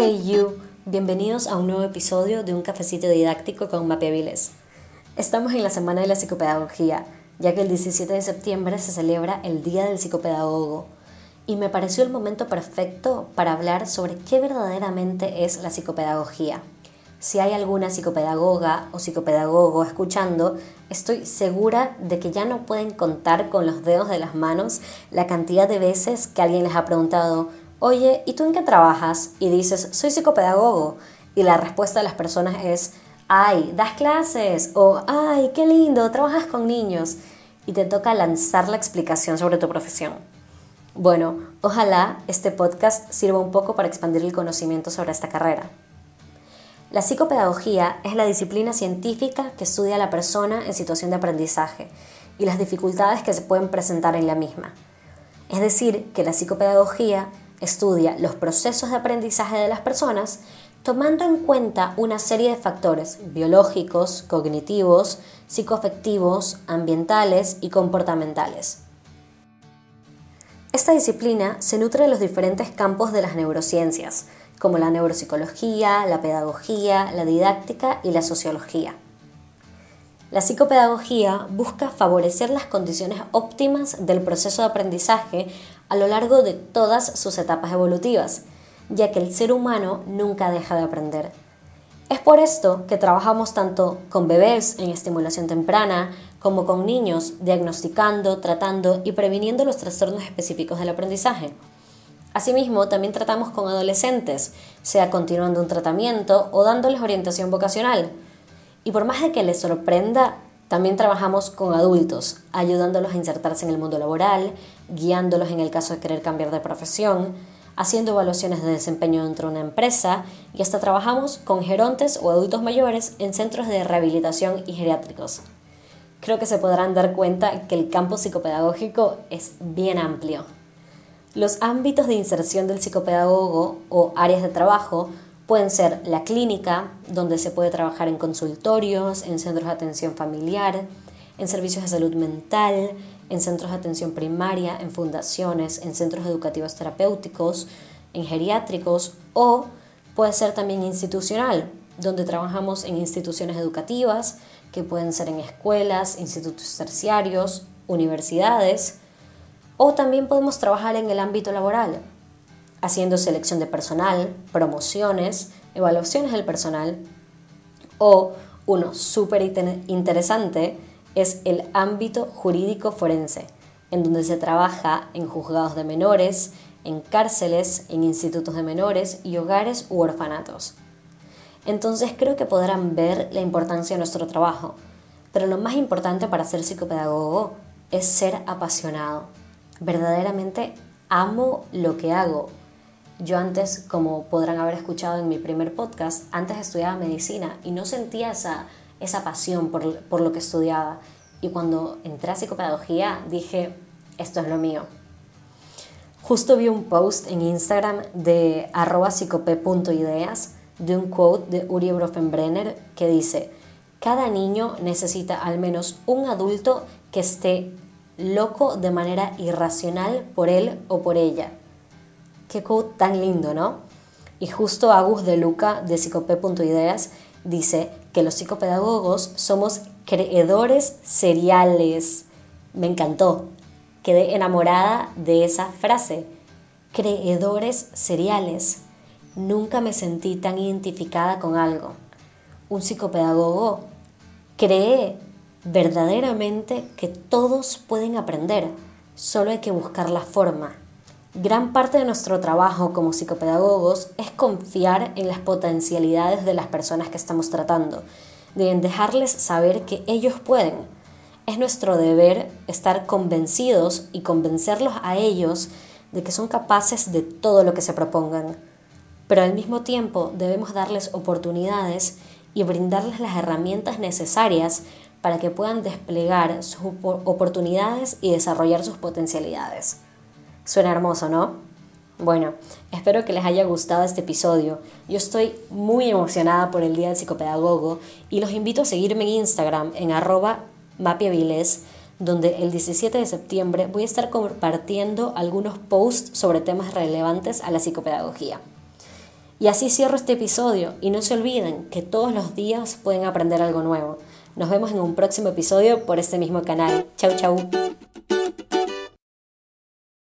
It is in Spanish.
Hey you, bienvenidos a un nuevo episodio de un cafecito didáctico con Mapiaviles. Estamos en la Semana de la Psicopedagogía, ya que el 17 de septiembre se celebra el Día del Psicopedagogo, y me pareció el momento perfecto para hablar sobre qué verdaderamente es la psicopedagogía. Si hay alguna psicopedagoga o psicopedagogo escuchando, estoy segura de que ya no pueden contar con los dedos de las manos la cantidad de veces que alguien les ha preguntado, oye, ¿y tú en qué trabajas? Y dices, soy psicopedagogo. Y la respuesta de las personas es, ay, das clases o ay, qué lindo, trabajas con niños. Y te toca lanzar la explicación sobre tu profesión. Bueno, ojalá este podcast sirva un poco para expandir el conocimiento sobre esta carrera. La psicopedagogía es la disciplina científica que estudia a la persona en situación de aprendizaje y las dificultades que se pueden presentar en la misma. Es decir, que la psicopedagogía estudia los procesos de aprendizaje de las personas tomando en cuenta una serie de factores biológicos, cognitivos, psicoafectivos, ambientales y comportamentales. Esta disciplina se nutre de los diferentes campos de las neurociencias, como la neuropsicología, la pedagogía, la didáctica y la sociología. La psicopedagogía busca favorecer las condiciones óptimas del proceso de aprendizaje a lo largo de todas sus etapas evolutivas, ya que el ser humano nunca deja de aprender. Es por esto que trabajamos tanto con bebés en estimulación temprana como con niños diagnosticando, tratando y previniendo los trastornos específicos del aprendizaje. Asimismo, también tratamos con adolescentes, sea continuando un tratamiento o dándoles orientación vocacional. Y por más de que les sorprenda, también trabajamos con adultos, ayudándolos a insertarse en el mundo laboral, guiándolos en el caso de querer cambiar de profesión, haciendo evaluaciones de desempeño dentro de una empresa y hasta trabajamos con gerontes o adultos mayores en centros de rehabilitación y geriátricos. Creo que se podrán dar cuenta que el campo psicopedagógico es bien amplio. Los ámbitos de inserción del psicopedagogo o áreas de trabajo pueden ser la clínica, donde se puede trabajar en consultorios, en centros de atención familiar, en servicios de salud mental, en centros de atención primaria, en fundaciones, en centros educativos terapéuticos, en geriátricos o puede ser también institucional, donde trabajamos en instituciones educativas, que pueden ser en escuelas, institutos terciarios, universidades, o también podemos trabajar en el ámbito laboral, haciendo selección de personal, promociones, evaluaciones del personal. O uno súper interesante es el ámbito jurídico forense, en donde se trabaja en juzgados de menores, en cárceles, en institutos de menores y hogares u orfanatos. Entonces creo que podrán ver la importancia de nuestro trabajo, pero lo más importante para ser psicopedagogo es ser apasionado verdaderamente amo lo que hago. Yo antes, como podrán haber escuchado en mi primer podcast, antes estudiaba medicina y no sentía esa, esa pasión por, por lo que estudiaba. Y cuando entré a psicopedagogía dije, esto es lo mío. Justo vi un post en Instagram de arroba psicope.ideas de un quote de Uri Brofenbrenner que dice, cada niño necesita al menos un adulto que esté loco de manera irracional por él o por ella. Qué quote tan lindo, ¿no? Y justo Agus de Luca de Psicope.ideas dice que los psicopedagogos somos creedores seriales. Me encantó. Quedé enamorada de esa frase. Creedores seriales. Nunca me sentí tan identificada con algo. Un psicopedagogo cree verdaderamente que todos pueden aprender, solo hay que buscar la forma. Gran parte de nuestro trabajo como psicopedagogos es confiar en las potencialidades de las personas que estamos tratando, de dejarles saber que ellos pueden. Es nuestro deber estar convencidos y convencerlos a ellos de que son capaces de todo lo que se propongan. Pero al mismo tiempo debemos darles oportunidades y brindarles las herramientas necesarias para que puedan desplegar sus oportunidades y desarrollar sus potencialidades. Suena hermoso, ¿no? Bueno, espero que les haya gustado este episodio. Yo estoy muy emocionada por el Día del Psicopedagogo y los invito a seguirme en Instagram en arroba mapiaviles, donde el 17 de septiembre voy a estar compartiendo algunos posts sobre temas relevantes a la psicopedagogía. Y así cierro este episodio y no se olviden que todos los días pueden aprender algo nuevo. Nos vemos en un próximo episodio por este mismo canal. Chau chau.